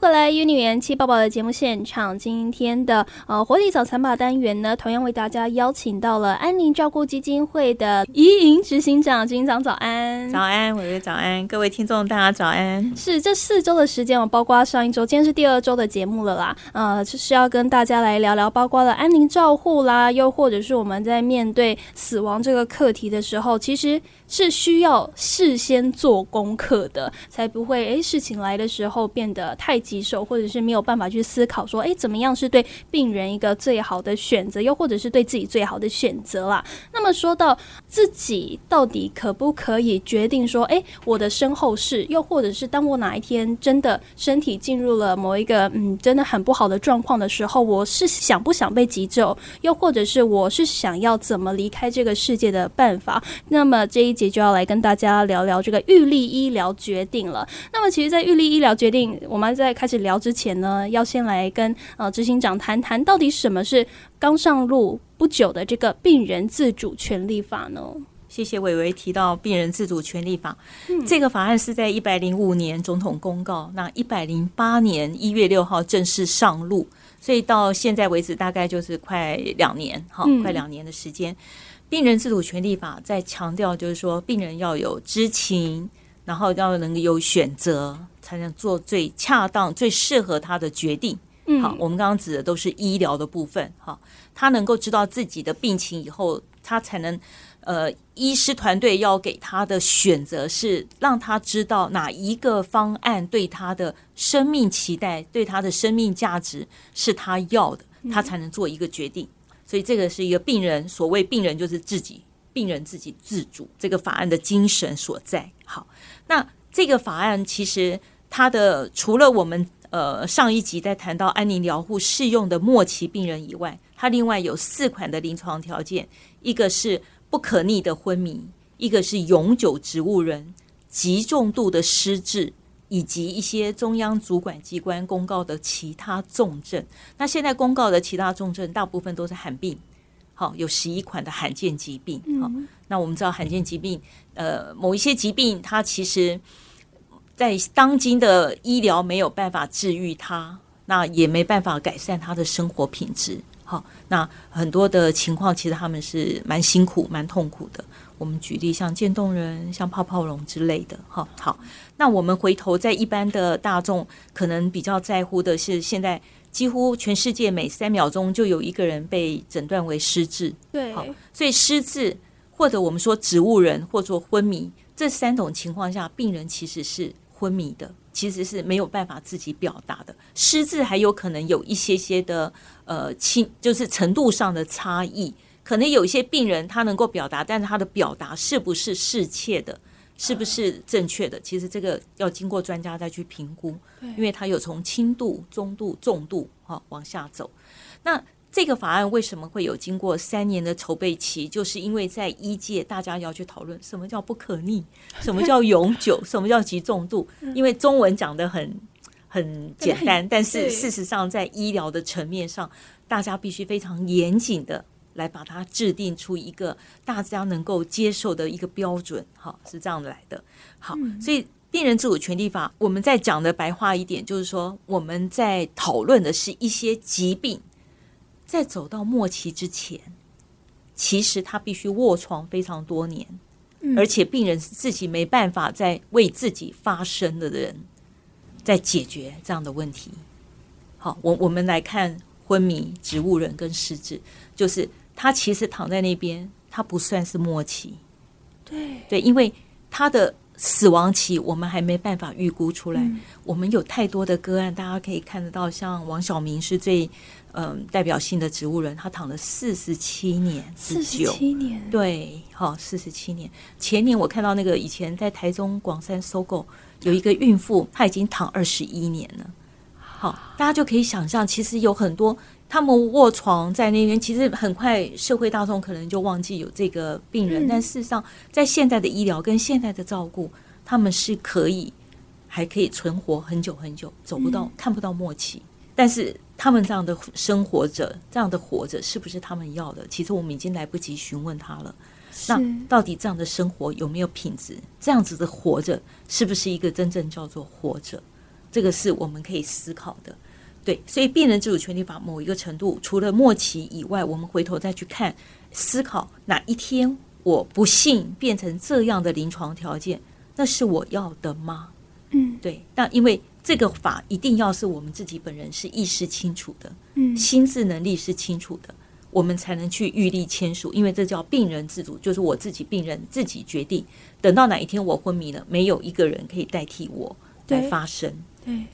回来，与女元气抱抱的节目现场。今天的呃活力早餐吧单元呢，同样为大家邀请到了安宁照顾基金会的怡莹执行长，执行长早安，早安，伟伟早安，各位听众大家早安。是这四周的时间，我包括上一周，今天是第二周的节目了啦。呃，就是要跟大家来聊聊，包括了安宁照护啦，又或者是我们在面对死亡这个课题的时候，其实。是需要事先做功课的，才不会诶事情来的时候变得太棘手，或者是没有办法去思考说诶怎么样是对病人一个最好的选择，又或者是对自己最好的选择啦。那么说到自己到底可不可以决定说诶我的身后事，又或者是当我哪一天真的身体进入了某一个嗯真的很不好的状况的时候，我是想不想被急救，又或者是我是想要怎么离开这个世界的办法？那么这一。节就要来跟大家聊聊这个预立医疗决定了。那么，其实，在预立医疗决定，我们在开始聊之前呢，要先来跟呃执行长谈谈，到底什么是刚上路不久的这个病人自主权利法呢？谢谢伟伟提到病人自主权利法，这个法案是在一百零五年总统公告，那一百零八年一月六号正式上路，所以到现在为止，大概就是快两年，哈，快两年的时间。病人自主权利法在强调，就是说，病人要有知情，然后要能够有选择，才能做最恰当、最适合他的决定。嗯好，我们刚刚指的都是医疗的部分。哈，他能够知道自己的病情以后，他才能呃，医师团队要给他的选择是让他知道哪一个方案对他的生命期待、对他的生命价值是他要的，他才能做一个决定。所以这个是一个病人，所谓病人就是自己，病人自己自主，这个法案的精神所在。好，那这个法案其实它的除了我们呃上一集在谈到安宁疗护适用的末期病人以外，它另外有四款的临床条件，一个是不可逆的昏迷，一个是永久植物人，极重度的失智。以及一些中央主管机关公告的其他重症，那现在公告的其他重症大部分都是罕病，好有十一款的罕见疾病。好，那我们知道罕见疾病，呃，某一些疾病它其实，在当今的医疗没有办法治愈它，那也没办法改善他的生活品质。好，那很多的情况其实他们是蛮辛苦、蛮痛苦的。我们举例，像渐冻人、像泡泡龙之类的，哈。好，那我们回头在一般的大众，可能比较在乎的是，现在几乎全世界每三秒钟就有一个人被诊断为失智。对，好，所以失智或者我们说植物人或者昏迷这三种情况下，病人其实是昏迷的，其实是没有办法自己表达的。失智还有可能有一些些的呃轻，就是程度上的差异。可能有一些病人他能够表达，但是他的表达是不是适切的，是不是正确的？其实这个要经过专家再去评估，因为他有从轻度、中度、重度哈往下走。那这个法案为什么会有经过三年的筹备期？就是因为在医界大家要去讨论什么叫不可逆，什么叫永 久，什么叫极重度。因为中文讲的很很简单，但是事实上在医疗的层面上，大家必须非常严谨的。来把它制定出一个大家能够接受的一个标准，哈是这样来的。好，所以病人自主权利法，我们在讲的白话一点，就是说我们在讨论的是一些疾病，在走到末期之前，其实他必须卧床非常多年，而且病人是自己没办法在为自己发声的人，在解决这样的问题。好，我我们来看昏迷、植物人跟失智，就是。他其实躺在那边，他不算是末期，对对，因为他的死亡期我们还没办法预估出来。我们有太多的个案，大家可以看得到，像王小明是最嗯代表性的植物人，他躺了四十七年，四十七年，对，好，四十七年。前年我看到那个以前在台中广山收购有一个孕妇，她已经躺二十一年了。好，大家就可以想象，其实有很多。他们卧床在那边，其实很快社会大众可能就忘记有这个病人。但事实上，在现在的医疗跟现在的照顾，他们是可以还可以存活很久很久，走不到看不到末期。但是他们这样的生活着，这样的活着，是不是他们要的？其实我们已经来不及询问他了。那到底这样的生活有没有品质？这样子的活着，是不是一个真正叫做活着？这个是我们可以思考的。对，所以病人自主权利法某一个程度，除了末期以外，我们回头再去看思考，哪一天我不幸变成这样的临床条件，那是我要的吗？嗯，对。但因为这个法一定要是我们自己本人是意识清楚的，嗯心智能力是清楚的，我们才能去预立签署，因为这叫病人自主，就是我自己病人自己决定。等到哪一天我昏迷了，没有一个人可以代替我来发声。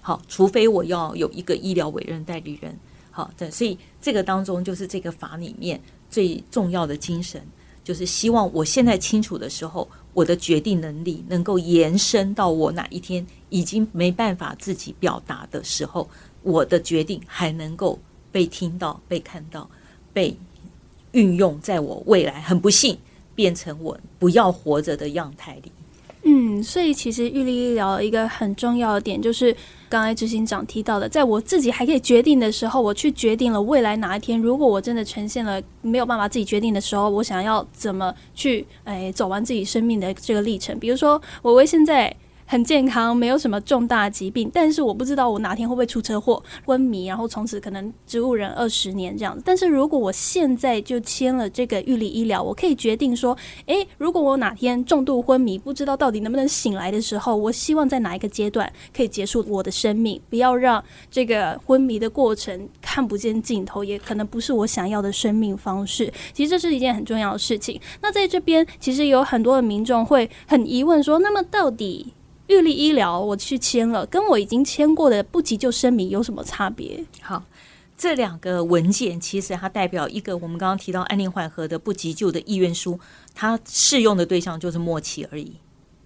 好，除非我要有一个医疗委任代理人。好，对，所以这个当中就是这个法里面最重要的精神，就是希望我现在清楚的时候，我的决定能力能够延伸到我哪一天已经没办法自己表达的时候，我的决定还能够被听到、被看到、被运用在我未来很不幸变成我不要活着的样态里。嗯，所以其实玉立医疗一个很重要的点就是，刚才执行长提到的，在我自己还可以决定的时候，我去决定了未来哪一天，如果我真的呈现了没有办法自己决定的时候，我想要怎么去哎走完自己生命的这个历程。比如说，我为现在。很健康，没有什么重大疾病，但是我不知道我哪天会不会出车祸、昏迷，然后从此可能植物人二十年这样子。但是如果我现在就签了这个预立医疗，我可以决定说，诶，如果我哪天重度昏迷，不知道到底能不能醒来的时候，我希望在哪一个阶段可以结束我的生命，不要让这个昏迷的过程看不见尽头，也可能不是我想要的生命方式。其实这是一件很重要的事情。那在这边，其实有很多的民众会很疑问说，那么到底？预立医疗我去签了，跟我已经签过的不急救声明有什么差别？好，这两个文件其实它代表一个我们刚刚提到安宁缓和的不急救的意愿书，它适用的对象就是末期而已。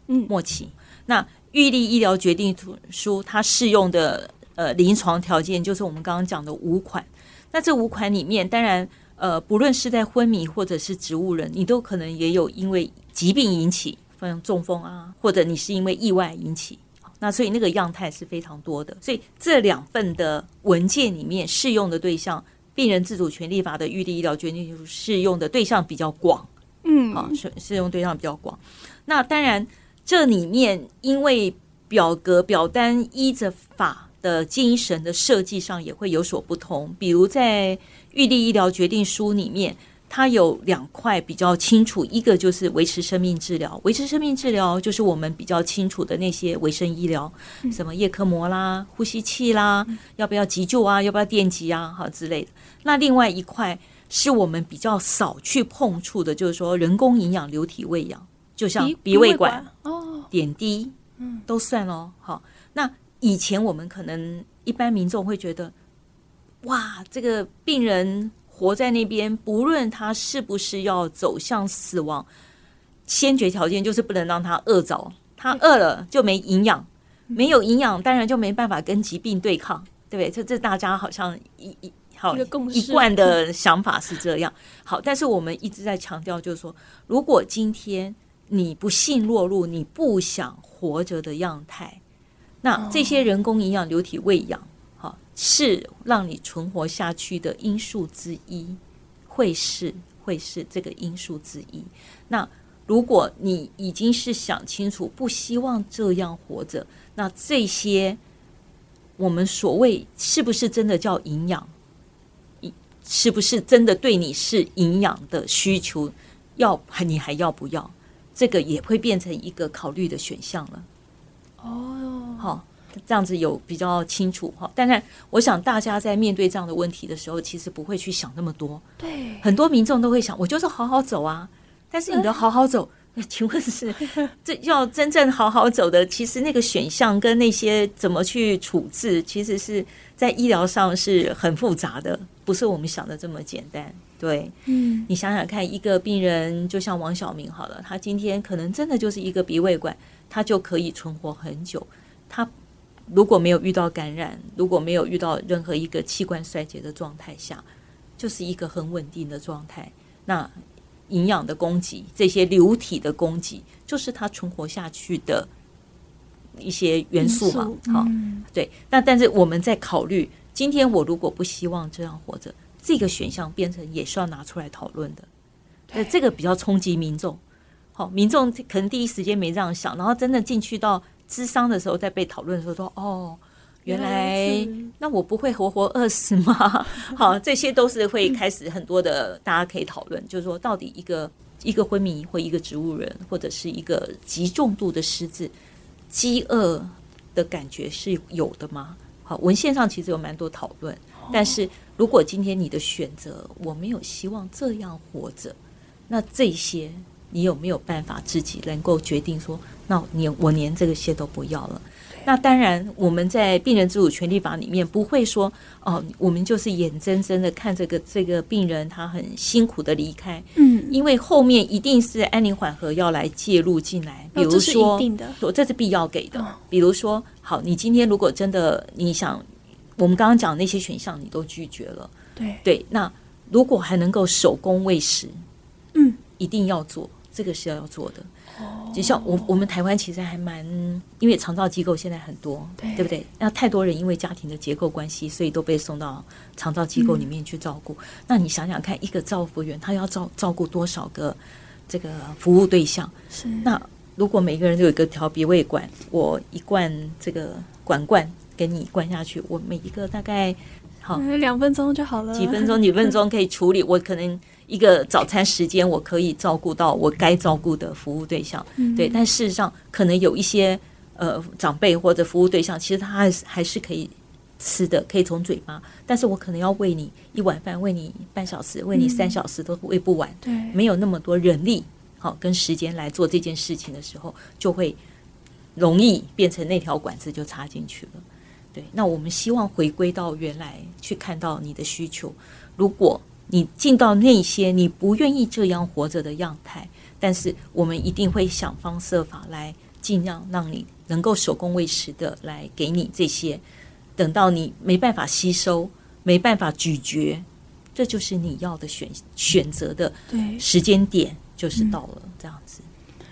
嗯末期。那预立医疗决定书它适用的呃临床条件就是我们刚刚讲的五款。那这五款里面，当然呃不论是在昏迷或者是植物人，你都可能也有因为疾病引起。像中风啊，或者你是因为意外引起，那所以那个样态是非常多的。所以这两份的文件里面适用的对象，病人自主权利法的预立医疗决定书适用的对象比较广，嗯，啊，适适用对象比较广。那当然，这里面因为表格表单依着法的精神的设计上也会有所不同，比如在预立医疗决定书里面。它有两块比较清楚，一个就是维持生命治疗，维持生命治疗就是我们比较清楚的那些维生医疗，什么叶克膜啦、呼吸器啦，要不要急救啊，要不要电击啊，哈之类的。那另外一块是我们比较少去碰触的，就是说人工营养流体喂养，就像鼻胃管、哦、点滴，嗯，都算哦。好，那以前我们可能一般民众会觉得，哇，这个病人。活在那边，不论他是不是要走向死亡，先决条件就是不能让他饿着。他饿了就没营养，没有营养，当然就没办法跟疾病对抗，对不对？这这大家好像一一好一贯的想法是这样。好，但是我们一直在强调，就是说，如果今天你不幸落入你不想活着的样态，那这些人工营养流体喂养。是让你存活下去的因素之一，会是会是这个因素之一。那如果你已经是想清楚，不希望这样活着，那这些我们所谓是不是真的叫营养？是不是真的对你是营养的需求？要你还要不要？这个也会变成一个考虑的选项了。哦，好。这样子有比较清楚哈，但是我想大家在面对这样的问题的时候，其实不会去想那么多。对，很多民众都会想，我就是好好走啊。但是你的好好走，请问是 这要真正好好走的，其实那个选项跟那些怎么去处置，其实是在医疗上是很复杂的，不是我们想的这么简单。对，嗯，你想想看，一个病人就像王小明好了，他今天可能真的就是一个鼻胃管，他就可以存活很久，他。如果没有遇到感染，如果没有遇到任何一个器官衰竭的状态下，就是一个很稳定的状态。那营养的供给，这些流体的供给，就是它存活下去的一些元素嘛。好，对。那但是我们在考虑，今天我如果不希望这样活着，这个选项变成也是要拿出来讨论的。对，这个比较冲击民众。好，民众可能第一时间没这样想，然后真的进去到。智商的时候，在被讨论的时候说：“哦，原来那我不会活活饿死吗？好，这些都是会开始很多的，大家可以讨论，就是说到底一个一个昏迷或一个植物人，或者是一个极重度的失智，饥饿的感觉是有的吗？好，文献上其实有蛮多讨论，但是如果今天你的选择，我没有希望这样活着，那这些你有没有办法自己能够决定说，那你我连这个些都不要了？那当然，我们在病人自主权利法里面不会说哦，我们就是眼睁睁的看这个这个病人他很辛苦的离开，嗯，因为后面一定是安宁缓和要来介入进来，比如这是说一，定的，说这是必要给的。哦。比如说，好，你今天如果真的你想，我们刚刚讲那些选项你都拒绝了，对，对，那如果还能够手工喂食，嗯，一定要做，这个是要做的。就像我我们台湾其实还蛮，因为长照机构现在很多，对对不对？那太多人因为家庭的结构关系，所以都被送到长照机构里面去照顾。那你想想看，一个照服员他要照照顾多少个这个服务对象？是那如果每个人都有一个调鼻胃管，我一罐这个管罐给你灌下去，我每一个大概好嗯两分钟就好了，几分钟几分钟可以处理，我可能一个早餐时间我可以照顾到我该照顾的服务对象，嗯对。但事实上，可能有一些呃长辈或者服务对象，其实他还是还是可以吃的，可以从嘴巴，但是我可能要喂你一碗饭，喂你半小时，喂你三小时都喂不完，对，没有那么多人力好跟时间来做这件事情的时候，就会容易变成那条管子就插进去了。对，那我们希望回归到原来去看到你的需求。如果你进到那些你不愿意这样活着的样态，但是我们一定会想方设法来尽量让你能够手工喂食的来给你这些。等到你没办法吸收、没办法咀嚼，这就是你要的选选择的对，时间点，就是到了这样子。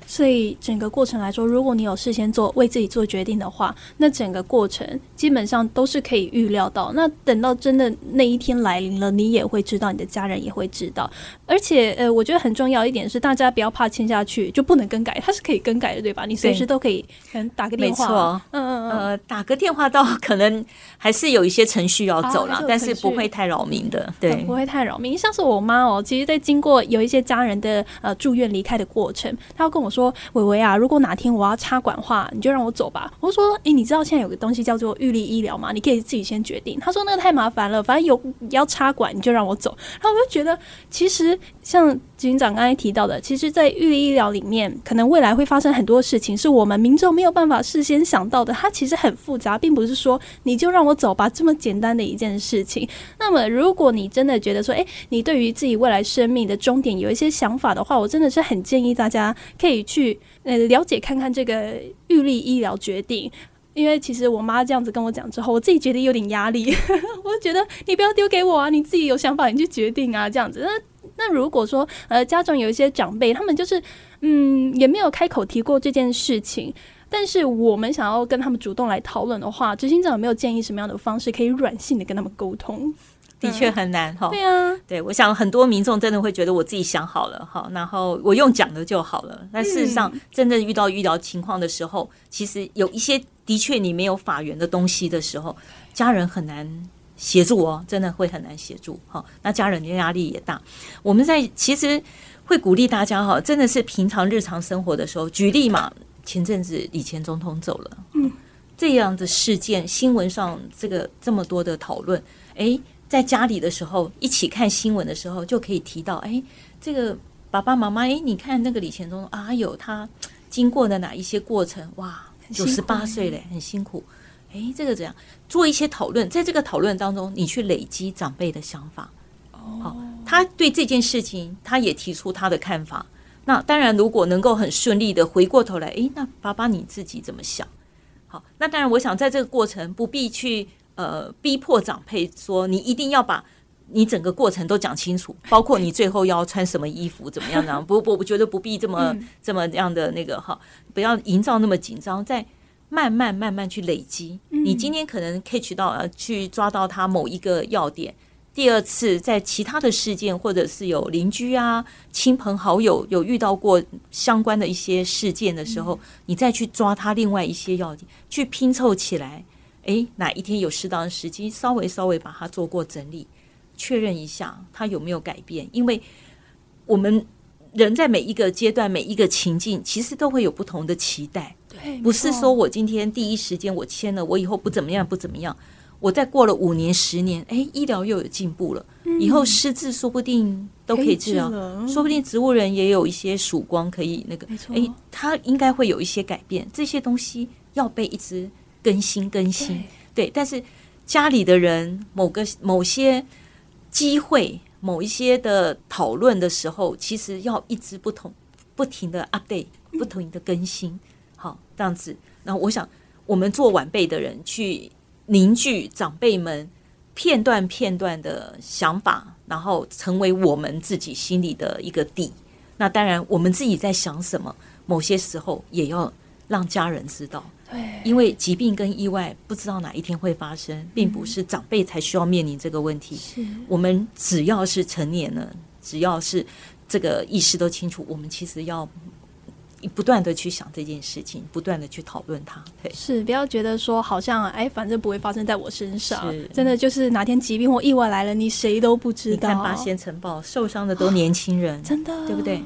所以整个过程来说，如果你有事先做为自己做决定的话，那整个过程基本上都是可以预料到。那等到真的那一天来临了，你也会知道，你的家人也会知道。而且，呃，我觉得很重要一点是，大家不要怕签下去就不能更改，它是可以更改的，对吧？你随时都可以，可能打个电话，没错嗯嗯嗯，呃，打个电话到可能还是有一些程序要走了，但是不会太扰民的。对不，会太扰民。像是我妈哦，其实，在经过有一些家人的呃住院离开的过程，她要跟我说：“伟伟啊，如果哪天我要插管话，你就让我走吧。”我说：“诶，你知道现在有个东西叫做预立医疗吗？你可以自己先决定。”他说：“那个太麻烦了，反正有要插管，你就让我走。”然后我就觉得，其实像警长刚才提到的，其实，在预立医疗里面，可能未来会发生很多事情，是我们民众没有办法事先想到的。它其实很复杂，并不是说你就让我走吧这么简单的一件事情。那么，如果你真的觉得说，诶，你对于自己未来生命的终点有一些想法的话，我真的是很建议大家可以去呃了解看看这个预立医疗决定。因为其实我妈这样子跟我讲之后，我自己觉得有点压力，我觉得你不要丢给我啊，你自己有想法你去决定啊，这样子。那如果说呃家长有一些长辈，他们就是嗯也没有开口提过这件事情，但是我们想要跟他们主动来讨论的话，执行长有没有建议什么样的方式可以软性的跟他们沟通？的确很难哈。对啊，对，我想很多民众真的会觉得我自己想好了哈，然后我用讲的就好了。但事实上，真正遇到医疗情况的时候，其实有一些的确你没有法源的东西的时候，家人很难协助哦，真的会很难协助哈。那家人的压力也大。我们在其实会鼓励大家哈，真的是平常日常生活的时候，举例嘛，前阵子以前总统走了，嗯，这样的事件新闻上这个这么多的讨论，诶。在家里的时候，一起看新闻的时候，就可以提到，哎，这个爸爸妈妈，哎，你看那个李前总统啊，有他经过的哪一些过程？哇，九十八岁嘞，很辛苦。哎，这个怎样做一些讨论？在这个讨论当中，你去累积长辈的想法。哦，他对这件事情，他也提出他的看法。那当然，如果能够很顺利的回过头来，哎，那爸爸你自己怎么想？好，那当然，我想在这个过程不必去。呃，逼迫长辈说你一定要把你整个过程都讲清楚，包括你最后要穿什么衣服，怎么样呢？不不，我觉得不必这么、嗯、这么样的那个哈，不要营造那么紧张，再慢慢慢慢去累积。嗯、你今天可能 catch 到呃，去抓到他某一个要点，第二次在其他的事件，或者是有邻居啊、亲朋好友有遇到过相关的一些事件的时候，嗯、你再去抓他另外一些要点，去拼凑起来。诶，哪一天有适当的时机，稍微稍微把它做过整理，确认一下它有没有改变，因为我们人在每一个阶段、每一个情境，其实都会有不同的期待。对，不是说我今天第一时间我签了，我以后不怎么样不怎么样。我再过了五年、十年，哎，医疗又有进步了，以后失智说不定都可以治疗，说不定植物人也有一些曙光可以那个，哎，他应该会有一些改变。这些东西要被一直更新更新，对。但是家里的人某个某些机会、某一些的讨论的时候，其实要一直不同、不停的 update、不停的更新。好，这样子。那我想，我们做晚辈的人去。凝聚长辈们片段片段的想法，然后成为我们自己心里的一个底。那当然，我们自己在想什么，某些时候也要让家人知道。对，因为疾病跟意外不知道哪一天会发生，并不是长辈才需要面临这个问题。是我们只要是成年了，只要是这个意识都清楚，我们其实要。不断的去想这件事情，不断的去讨论它，是不要觉得说好像哎，反正不会发生在我身上，真的就是哪天疾病或意外来了，你谁都不知道。你看八仙城堡受伤的都年轻人，真的，对不对？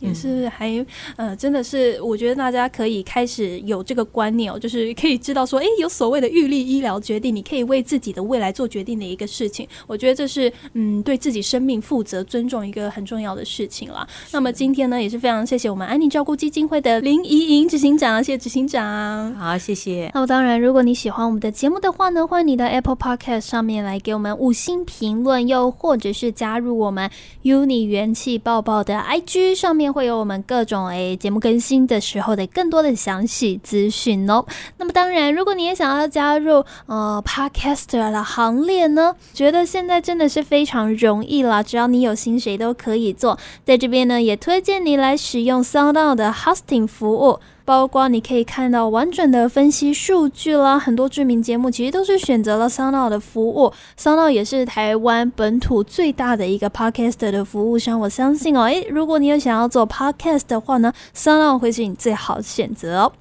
也是还呃，真的是，我觉得大家可以开始有这个观念哦，就是可以知道说，哎，有所谓的预立医疗决定，你可以为自己的未来做决定的一个事情。我觉得这是嗯，对自己生命负责、尊重一个很重要的事情啦。那么今天呢，也是非常谢谢我们安宁照顾基金会的林怡莹执行长，谢谢执行长。好，谢谢。那么当然，如果你喜欢我们的节目的话呢，欢迎你到 Apple Podcast 上面来给我们五星评论，又或者是加入我们 Uni 元气爆爆的 IG 上面会有我们各。种诶，节目更新的时候的更多的详细资讯哦。那么当然，如果你也想要加入呃 Podcaster 的行列呢，觉得现在真的是非常容易了，只要你有心，谁都可以做。在这边呢，也推荐你来使用 s o u n d o 的 Hosting 服务。包括你可以看到完整的分析数据啦，很多知名节目其实都是选择了 Sound 的服务 Sound 也是台湾本土最大的一个 Podcast 的服务商。我相信哦，诶，如果你有想要做 Podcast 的话呢，Sound 会是你最好的选择哦。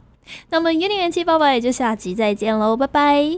那么，元年元气爸爸也就下集再见喽，拜拜。